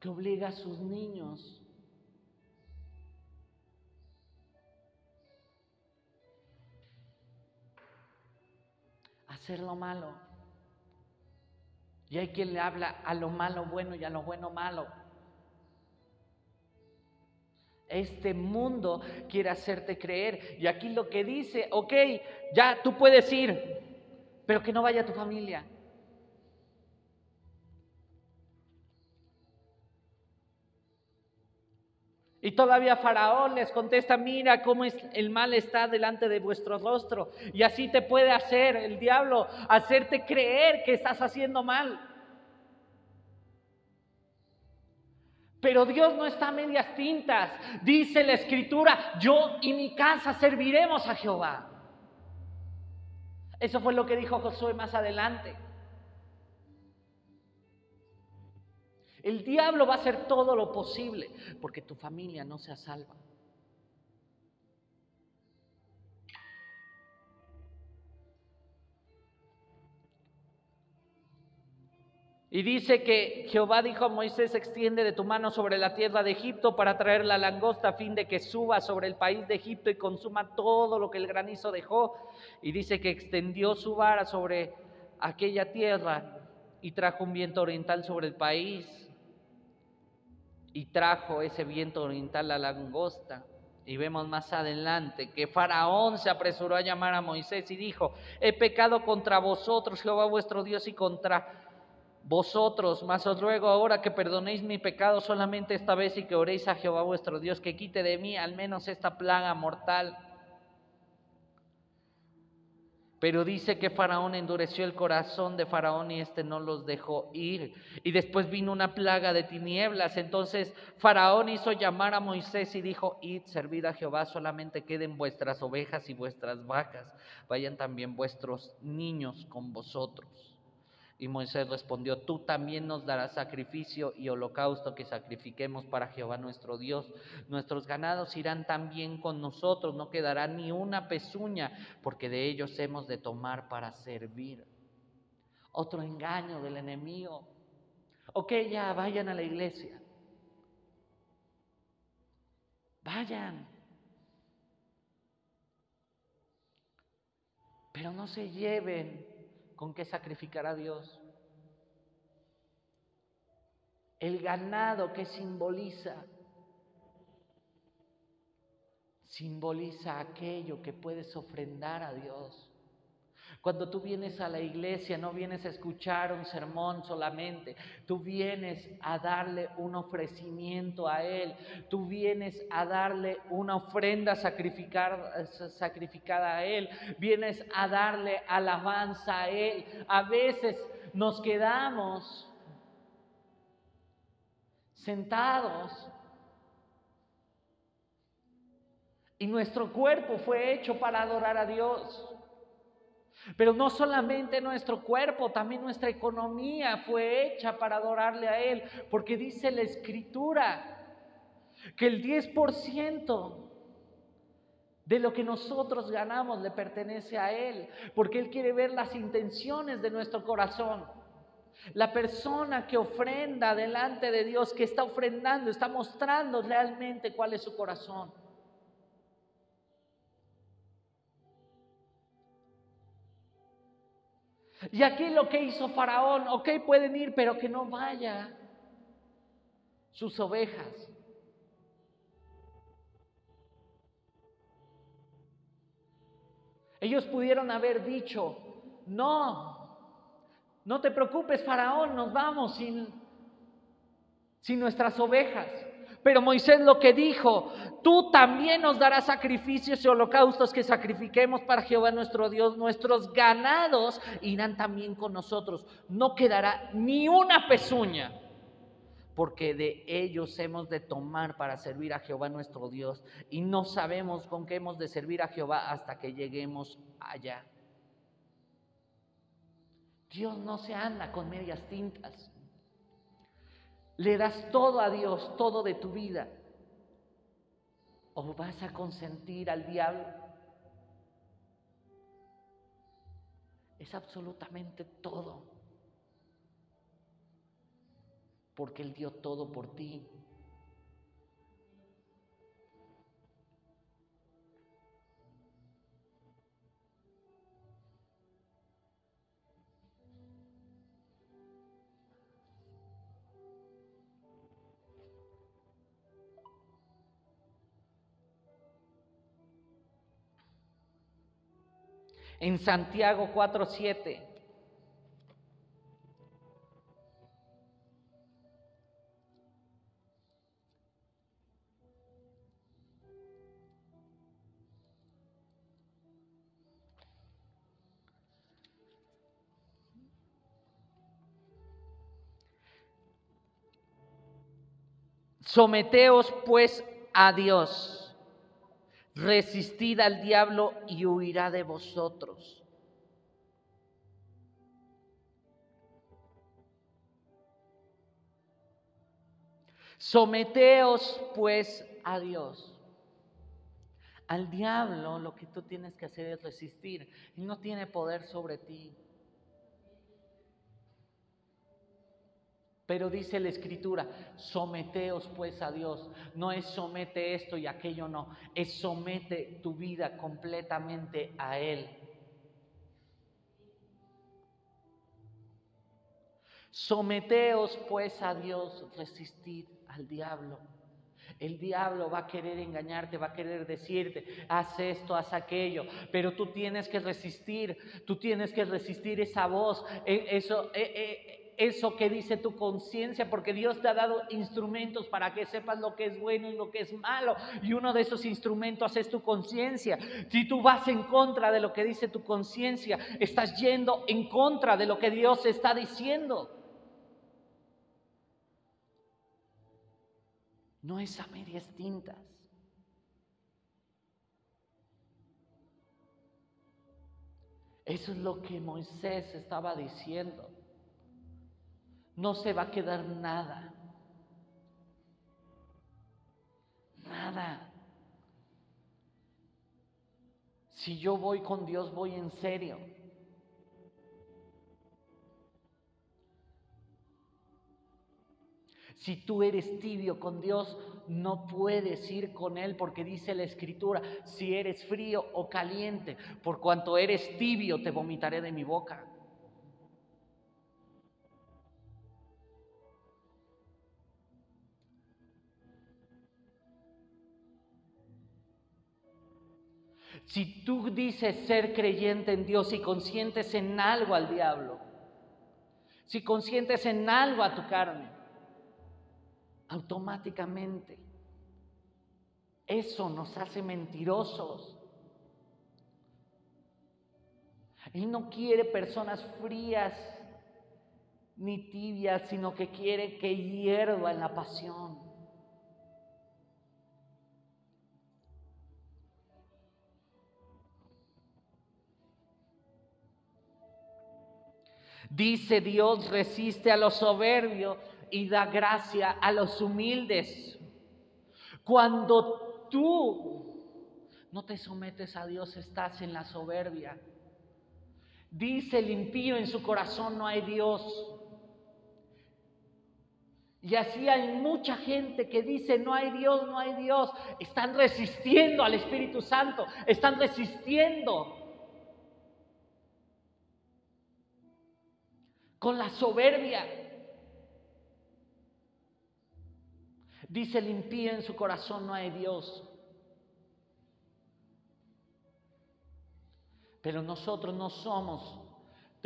que obliga a sus niños hacer lo malo. Y hay quien le habla a lo malo bueno y a lo bueno malo. Este mundo quiere hacerte creer. Y aquí lo que dice, ok, ya tú puedes ir, pero que no vaya tu familia. Y todavía Faraón les contesta, mira cómo el mal está delante de vuestro rostro. Y así te puede hacer el diablo, hacerte creer que estás haciendo mal. Pero Dios no está a medias tintas. Dice la escritura, yo y mi casa serviremos a Jehová. Eso fue lo que dijo Josué más adelante. El diablo va a hacer todo lo posible porque tu familia no sea salva. Y dice que Jehová dijo a Moisés, extiende de tu mano sobre la tierra de Egipto para traer la langosta a fin de que suba sobre el país de Egipto y consuma todo lo que el granizo dejó. Y dice que extendió su vara sobre aquella tierra y trajo un viento oriental sobre el país y trajo ese viento oriental la langosta. Y vemos más adelante que Faraón se apresuró a llamar a Moisés y dijo, he pecado contra vosotros, Jehová vuestro Dios, y contra vosotros, mas os ruego ahora que perdonéis mi pecado solamente esta vez y que oréis a Jehová vuestro Dios, que quite de mí al menos esta plaga mortal. Pero dice que Faraón endureció el corazón de Faraón y éste no los dejó ir. Y después vino una plaga de tinieblas. Entonces Faraón hizo llamar a Moisés y dijo, id, servid a Jehová, solamente queden vuestras ovejas y vuestras vacas. Vayan también vuestros niños con vosotros. Y Moisés respondió, tú también nos darás sacrificio y holocausto que sacrifiquemos para Jehová nuestro Dios. Nuestros ganados irán también con nosotros, no quedará ni una pezuña, porque de ellos hemos de tomar para servir. Otro engaño del enemigo. Ok, ya vayan a la iglesia. Vayan. Pero no se lleven con qué sacrificar a Dios. El ganado que simboliza, simboliza aquello que puedes ofrendar a Dios. Cuando tú vienes a la iglesia, no vienes a escuchar un sermón solamente, tú vienes a darle un ofrecimiento a Él, tú vienes a darle una ofrenda sacrificada a Él, vienes a darle alabanza a Él. A veces nos quedamos sentados Y nuestro cuerpo fue hecho para adorar a Dios. Pero no solamente nuestro cuerpo, también nuestra economía fue hecha para adorarle a Él, porque dice la escritura que el 10% de lo que nosotros ganamos le pertenece a Él, porque Él quiere ver las intenciones de nuestro corazón. La persona que ofrenda delante de Dios, que está ofrendando, está mostrando realmente cuál es su corazón. Y aquí lo que hizo Faraón, ok, pueden ir, pero que no vaya sus ovejas. Ellos pudieron haber dicho, no, no te preocupes, Faraón, nos vamos sin, sin nuestras ovejas. Pero Moisés lo que dijo, tú también nos darás sacrificios y holocaustos que sacrifiquemos para Jehová nuestro Dios. Nuestros ganados irán también con nosotros. No quedará ni una pezuña, porque de ellos hemos de tomar para servir a Jehová nuestro Dios. Y no sabemos con qué hemos de servir a Jehová hasta que lleguemos allá. Dios no se anda con medias tintas le das todo a Dios, todo de tu vida, o vas a consentir al diablo. Es absolutamente todo, porque Él dio todo por ti. En Santiago 4:7. Someteos pues a Dios resistid al diablo y huirá de vosotros. Someteos pues a Dios. Al diablo lo que tú tienes que hacer es resistir. y no tiene poder sobre ti. Pero dice la escritura, someteos pues a Dios. No es somete esto y aquello no, es somete tu vida completamente a Él. Someteos pues a Dios, resistid al diablo. El diablo va a querer engañarte, va a querer decirte, haz esto, haz aquello, pero tú tienes que resistir, tú tienes que resistir esa voz, e, eso, e, e, eso que dice tu conciencia, porque Dios te ha dado instrumentos para que sepas lo que es bueno y lo que es malo. Y uno de esos instrumentos es tu conciencia. Si tú vas en contra de lo que dice tu conciencia, estás yendo en contra de lo que Dios está diciendo. No es a medias tintas. Eso es lo que Moisés estaba diciendo no se va a quedar nada. Nada. Si yo voy con Dios, voy en serio. Si tú eres tibio con Dios, no puedes ir con Él porque dice la Escritura, si eres frío o caliente, por cuanto eres tibio, te vomitaré de mi boca. Si tú dices ser creyente en Dios y consientes en algo al diablo, si consientes en algo a tu carne, automáticamente eso nos hace mentirosos. Él no quiere personas frías ni tibias, sino que quiere que hierva en la pasión. Dice Dios resiste a los soberbios y da gracia a los humildes. Cuando tú no te sometes a Dios, estás en la soberbia. Dice el impío en su corazón no hay Dios. Y así hay mucha gente que dice, no hay Dios, no hay Dios. Están resistiendo al Espíritu Santo, están resistiendo con la soberbia. Dice el impío en su corazón, no hay Dios. Pero nosotros no somos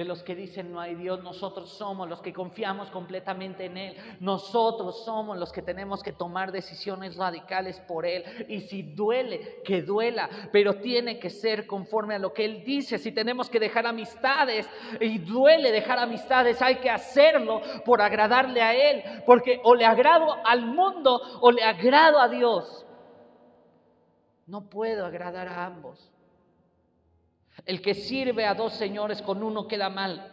de los que dicen no hay Dios, nosotros somos los que confiamos completamente en Él, nosotros somos los que tenemos que tomar decisiones radicales por Él. Y si duele, que duela, pero tiene que ser conforme a lo que Él dice. Si tenemos que dejar amistades y duele dejar amistades, hay que hacerlo por agradarle a Él, porque o le agrado al mundo o le agrado a Dios. No puedo agradar a ambos. El que sirve a dos señores con uno queda mal.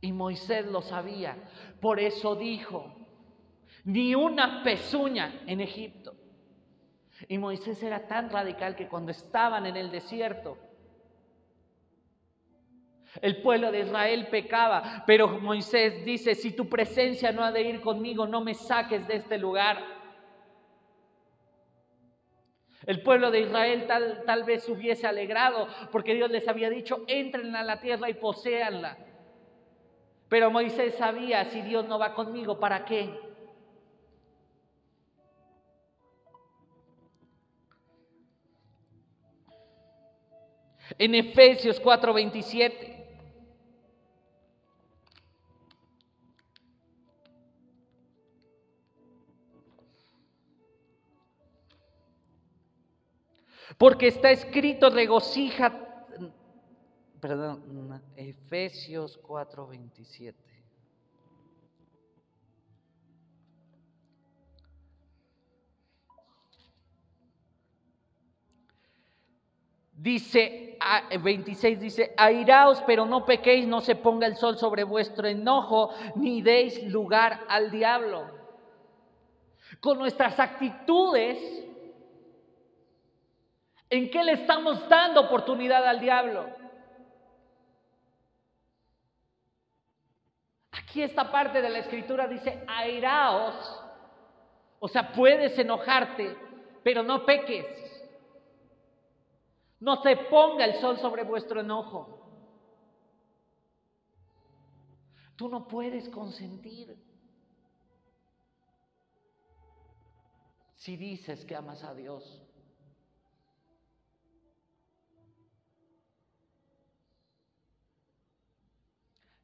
Y Moisés lo sabía. Por eso dijo, ni una pezuña en Egipto. Y Moisés era tan radical que cuando estaban en el desierto, el pueblo de Israel pecaba, pero Moisés dice, si tu presencia no ha de ir conmigo, no me saques de este lugar. El pueblo de Israel tal, tal vez hubiese alegrado porque Dios les había dicho, entren a la tierra y poseanla. Pero Moisés sabía, si Dios no va conmigo, ¿para qué? En Efesios 4:27 Porque está escrito, regocija, perdón, Efesios 4:27. Dice, 26 dice, airaos, pero no pequéis, no se ponga el sol sobre vuestro enojo, ni deis lugar al diablo. Con nuestras actitudes ¿En qué le estamos dando oportunidad al diablo? Aquí esta parte de la escritura dice, airaos. O sea, puedes enojarte, pero no peques. No te ponga el sol sobre vuestro enojo. Tú no puedes consentir. Si dices que amas a Dios.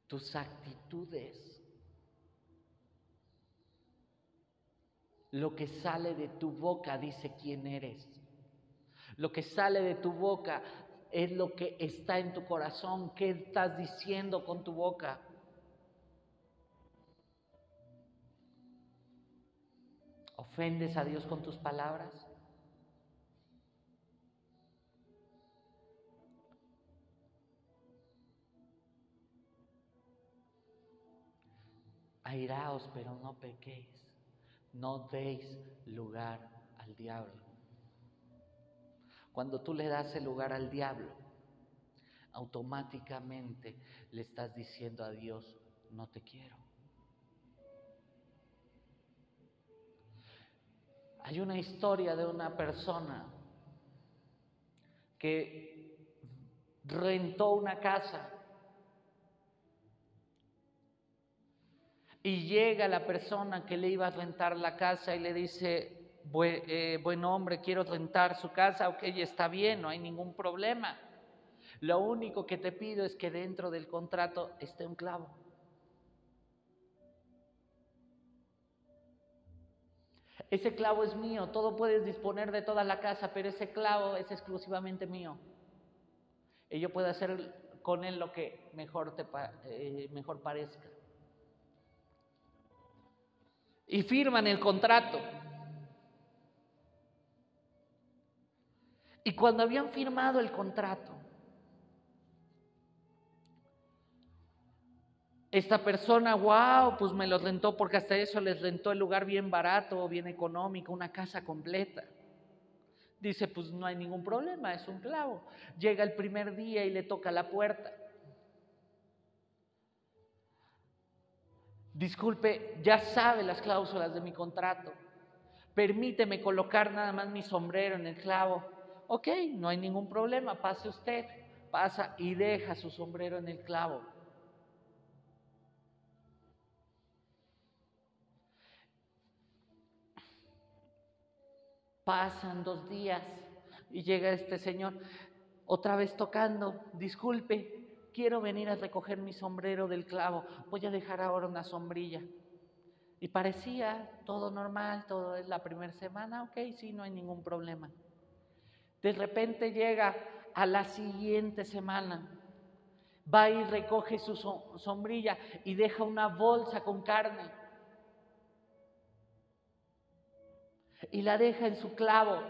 Tus actitudes, lo que sale de tu boca dice quién eres. Lo que sale de tu boca es lo que está en tu corazón. ¿Qué estás diciendo con tu boca? ¿Ofendes a Dios con tus palabras? Airaos, pero no pequéis, no deis lugar al diablo. Cuando tú le das el lugar al diablo, automáticamente le estás diciendo a Dios, no te quiero. Hay una historia de una persona que rentó una casa Y llega la persona que le iba a rentar la casa y le dice, eh, buen, hombre, quiero rentar su casa, ok, está bien, no hay ningún problema. Lo único que te pido es que dentro del contrato esté un clavo. Ese clavo es mío, todo puedes disponer de toda la casa, pero ese clavo es exclusivamente mío. Y yo puedo hacer con él lo que mejor, te, eh, mejor parezca y firman el contrato. Y cuando habían firmado el contrato, esta persona, wow, pues me los rentó porque hasta eso les rentó el lugar bien barato, bien económico, una casa completa. Dice, pues no hay ningún problema, es un clavo. Llega el primer día y le toca la puerta. Disculpe, ya sabe las cláusulas de mi contrato. Permíteme colocar nada más mi sombrero en el clavo. Ok, no hay ningún problema, pase usted. Pasa y deja su sombrero en el clavo. Pasan dos días y llega este señor otra vez tocando, disculpe, quiero venir a recoger mi sombrero del clavo, voy a dejar ahora una sombrilla. Y parecía todo normal, todo es la primera semana, ok, sí, no hay ningún problema. De repente llega a la siguiente semana, va y recoge su sombrilla y deja una bolsa con carne. y la deja en su clavo.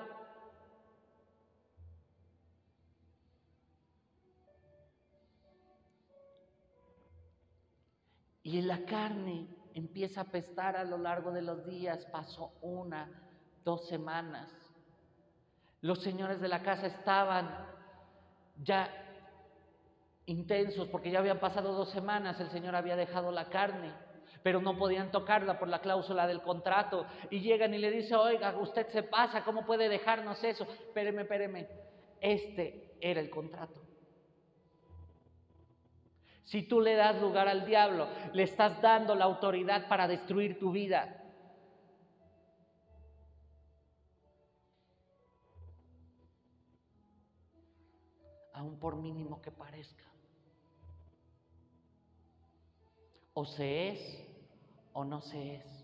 Y la carne empieza a pestar a lo largo de los días. Pasó una, dos semanas. Los señores de la casa estaban ya intensos porque ya habían pasado dos semanas. El Señor había dejado la carne pero no podían tocarla por la cláusula del contrato. Y llegan y le dicen, oiga, usted se pasa, ¿cómo puede dejarnos eso? Espéreme, espéreme. Este era el contrato. Si tú le das lugar al diablo, le estás dando la autoridad para destruir tu vida. Aún por mínimo que parezca. O se es o no se es.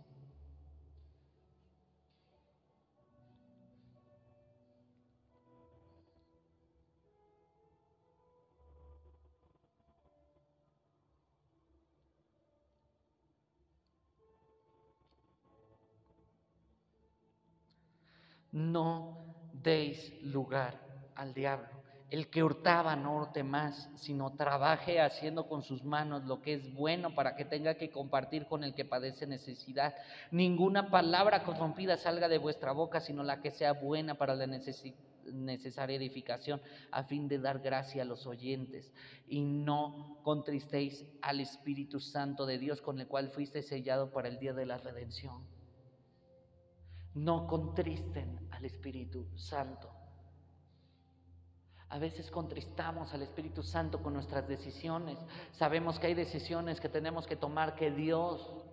No deis lugar al diablo. El que hurtaba no hurte más, sino trabaje haciendo con sus manos lo que es bueno para que tenga que compartir con el que padece necesidad. Ninguna palabra corrompida salga de vuestra boca, sino la que sea buena para la necesaria edificación, a fin de dar gracia a los oyentes. Y no contristéis al Espíritu Santo de Dios, con el cual fuiste sellado para el día de la redención. No contristen al Espíritu Santo. A veces contristamos al Espíritu Santo con nuestras decisiones. Sabemos que hay decisiones que tenemos que tomar que Dios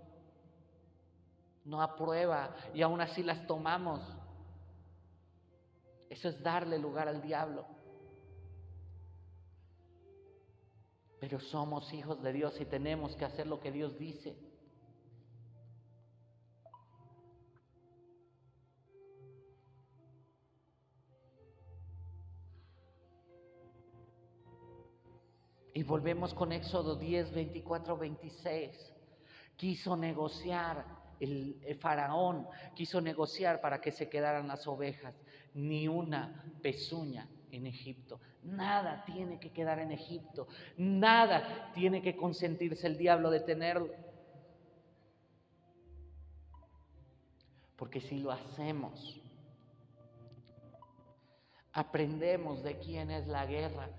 no aprueba y aún así las tomamos. Eso es darle lugar al diablo. Pero somos hijos de Dios y tenemos que hacer lo que Dios dice. Y volvemos con Éxodo 10, 24, 26. Quiso negociar, el, faraón quiso negociar para que se quedaran las ovejas. Ni una pezuña en Egipto. Nada tiene que quedar en Egipto. Nada tiene que consentirse el diablo de tenerlo. Porque si lo hacemos, aprendemos de quién es la guerra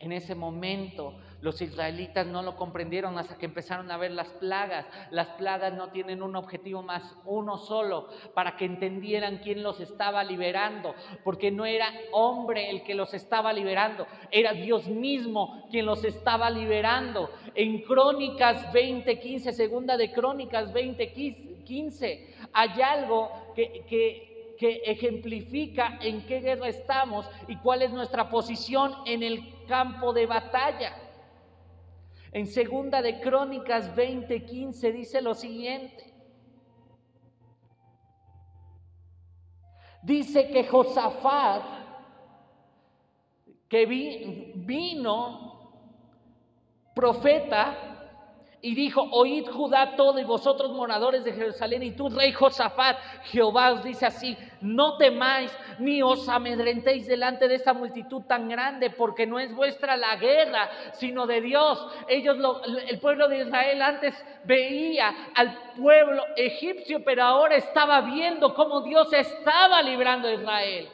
en ese momento los israelitas no lo comprendieron hasta que empezaron a ver las plagas. Las plagas no tienen un objetivo más, uno solo, para que entendieran quién los estaba liberando, porque no era hombre el que los estaba liberando, era Dios mismo quien los estaba liberando. En Crónicas 20:15, segunda de Crónicas 20:15, hay algo que, que que ejemplifica en qué guerra estamos y cuál es nuestra posición en el campo de batalla. En segunda de Crónicas 20:15 dice lo siguiente. Dice que Josafat, que vino profeta Y dijo, oíd Judá todo y vosotros moradores de Jerusalén y tú rey Josafat, Jehová os dice así, no temáis ni os amedrentéis delante de esta multitud tan grande, porque no es vuestra la guerra, sino de Dios. Ellos, el pueblo de Israel antes veía al pueblo egipcio, pero ahora estaba viendo cómo Dios estaba librando a Israel.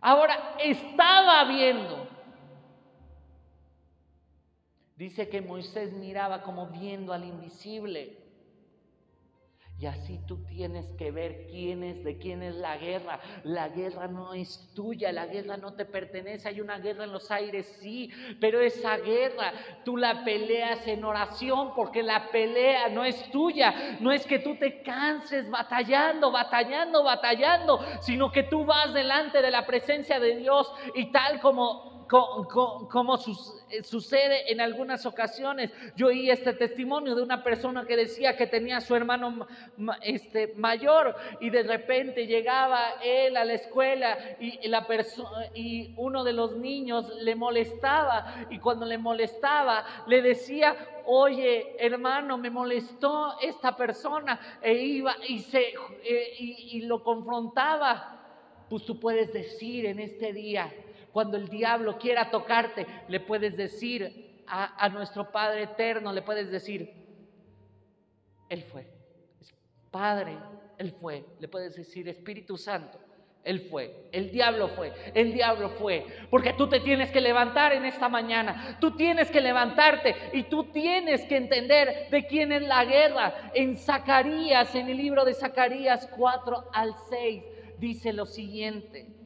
Ahora estaba viendo. Dice que Moisés miraba como viendo al invisible. Y así tú tienes que ver quién es, de quién es la guerra. La guerra no es tuya, la guerra no te pertenece. Hay una guerra en los aires, sí, pero esa guerra tú la peleas en oración porque la pelea no es tuya. No es que tú te canses batallando, batallando, batallando, sino que tú vas delante de la presencia de Dios y tal como como eh, sucede en algunas ocasiones. Yo oí este testimonio de una persona que decía que tenía a su hermano este, mayor y de repente llegaba él a la escuela y, la y uno de los niños le molestaba y cuando le molestaba le decía, oye hermano, me molestó esta persona e iba y, se, eh, y lo confrontaba. Pues tú puedes decir en este día, cuando el diablo quiera tocarte, le puedes decir a, nuestro Padre eterno, le puedes decir, Él fue. Padre, Él fue. Le puedes decir, Espíritu Santo, Él fue. El diablo fue. El diablo fue. Porque tú te tienes que levantar en esta mañana. Tú tienes que levantarte y tú tienes que entender de quién es la guerra. En Zacarías, en el libro de Zacarías 4 al 6, dice lo siguiente.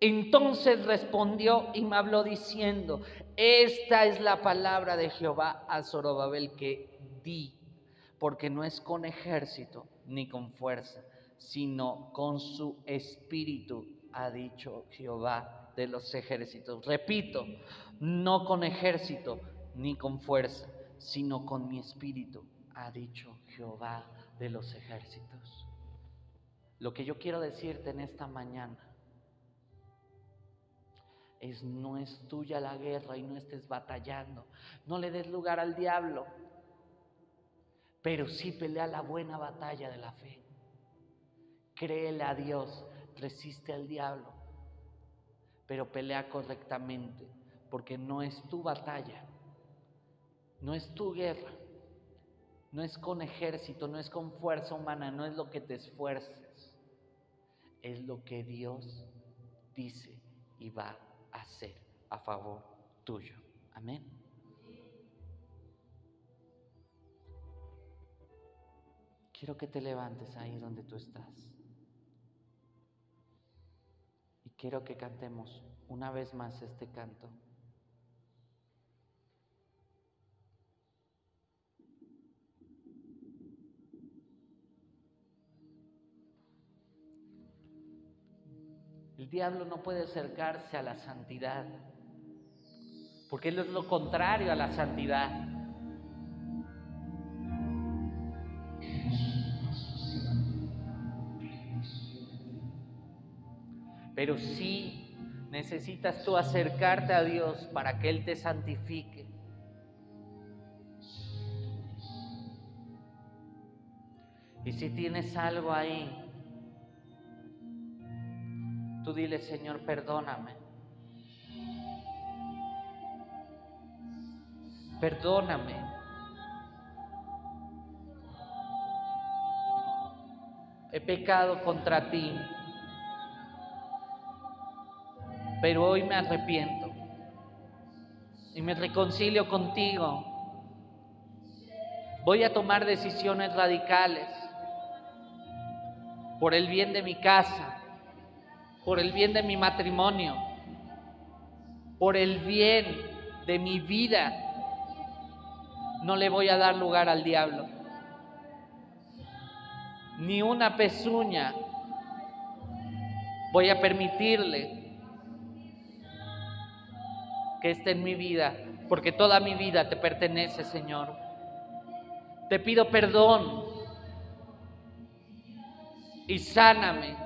Entonces respondió y me habló diciendo, esta es la palabra de Jehová a Zorobabel que di, porque no es con ejército ni con fuerza, sino con su espíritu, ha dicho Jehová de los ejércitos. Repito, no con ejército ni con fuerza, sino con mi espíritu, ha dicho Jehová de los ejércitos. Lo que yo quiero decirte en esta mañana es no es tuya la guerra y no estés batallando. No le des lugar al diablo, pero sí pelea la buena batalla de la fe. Créele a Dios, resiste al diablo, pero pelea correctamente, porque no es tu batalla, no es tu guerra, no es con ejército, no es con fuerza humana, no es lo que te esfuerces, es lo que Dios dice y va hacer a favor tuyo. Amén. Quiero que te levantes ahí donde tú estás. Y quiero que cantemos una vez más este canto. El diablo no puede acercarse a la santidad, porque él es lo contrario a la santidad. Pero sí necesitas tú acercarte a Dios para que Él te santifique. Y si tienes algo ahí Dile, Señor, perdóname. Perdóname. He pecado contra ti. Pero hoy me arrepiento y me reconcilio contigo. Voy a tomar decisiones radicales por el bien de mi casa, por el bien de mi matrimonio, por el bien de mi vida. No le voy a dar lugar al diablo. Ni una pezuña voy a permitirle que esté en mi vida, porque toda mi vida te pertenece, Señor. Te pido perdón y sáname,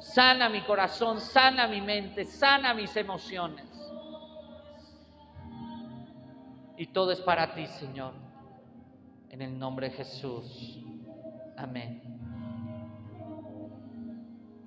sana mi corazón, sana mi mente, sana mis emociones. Y todo es para ti, Señor. En el nombre de Jesús. Amén.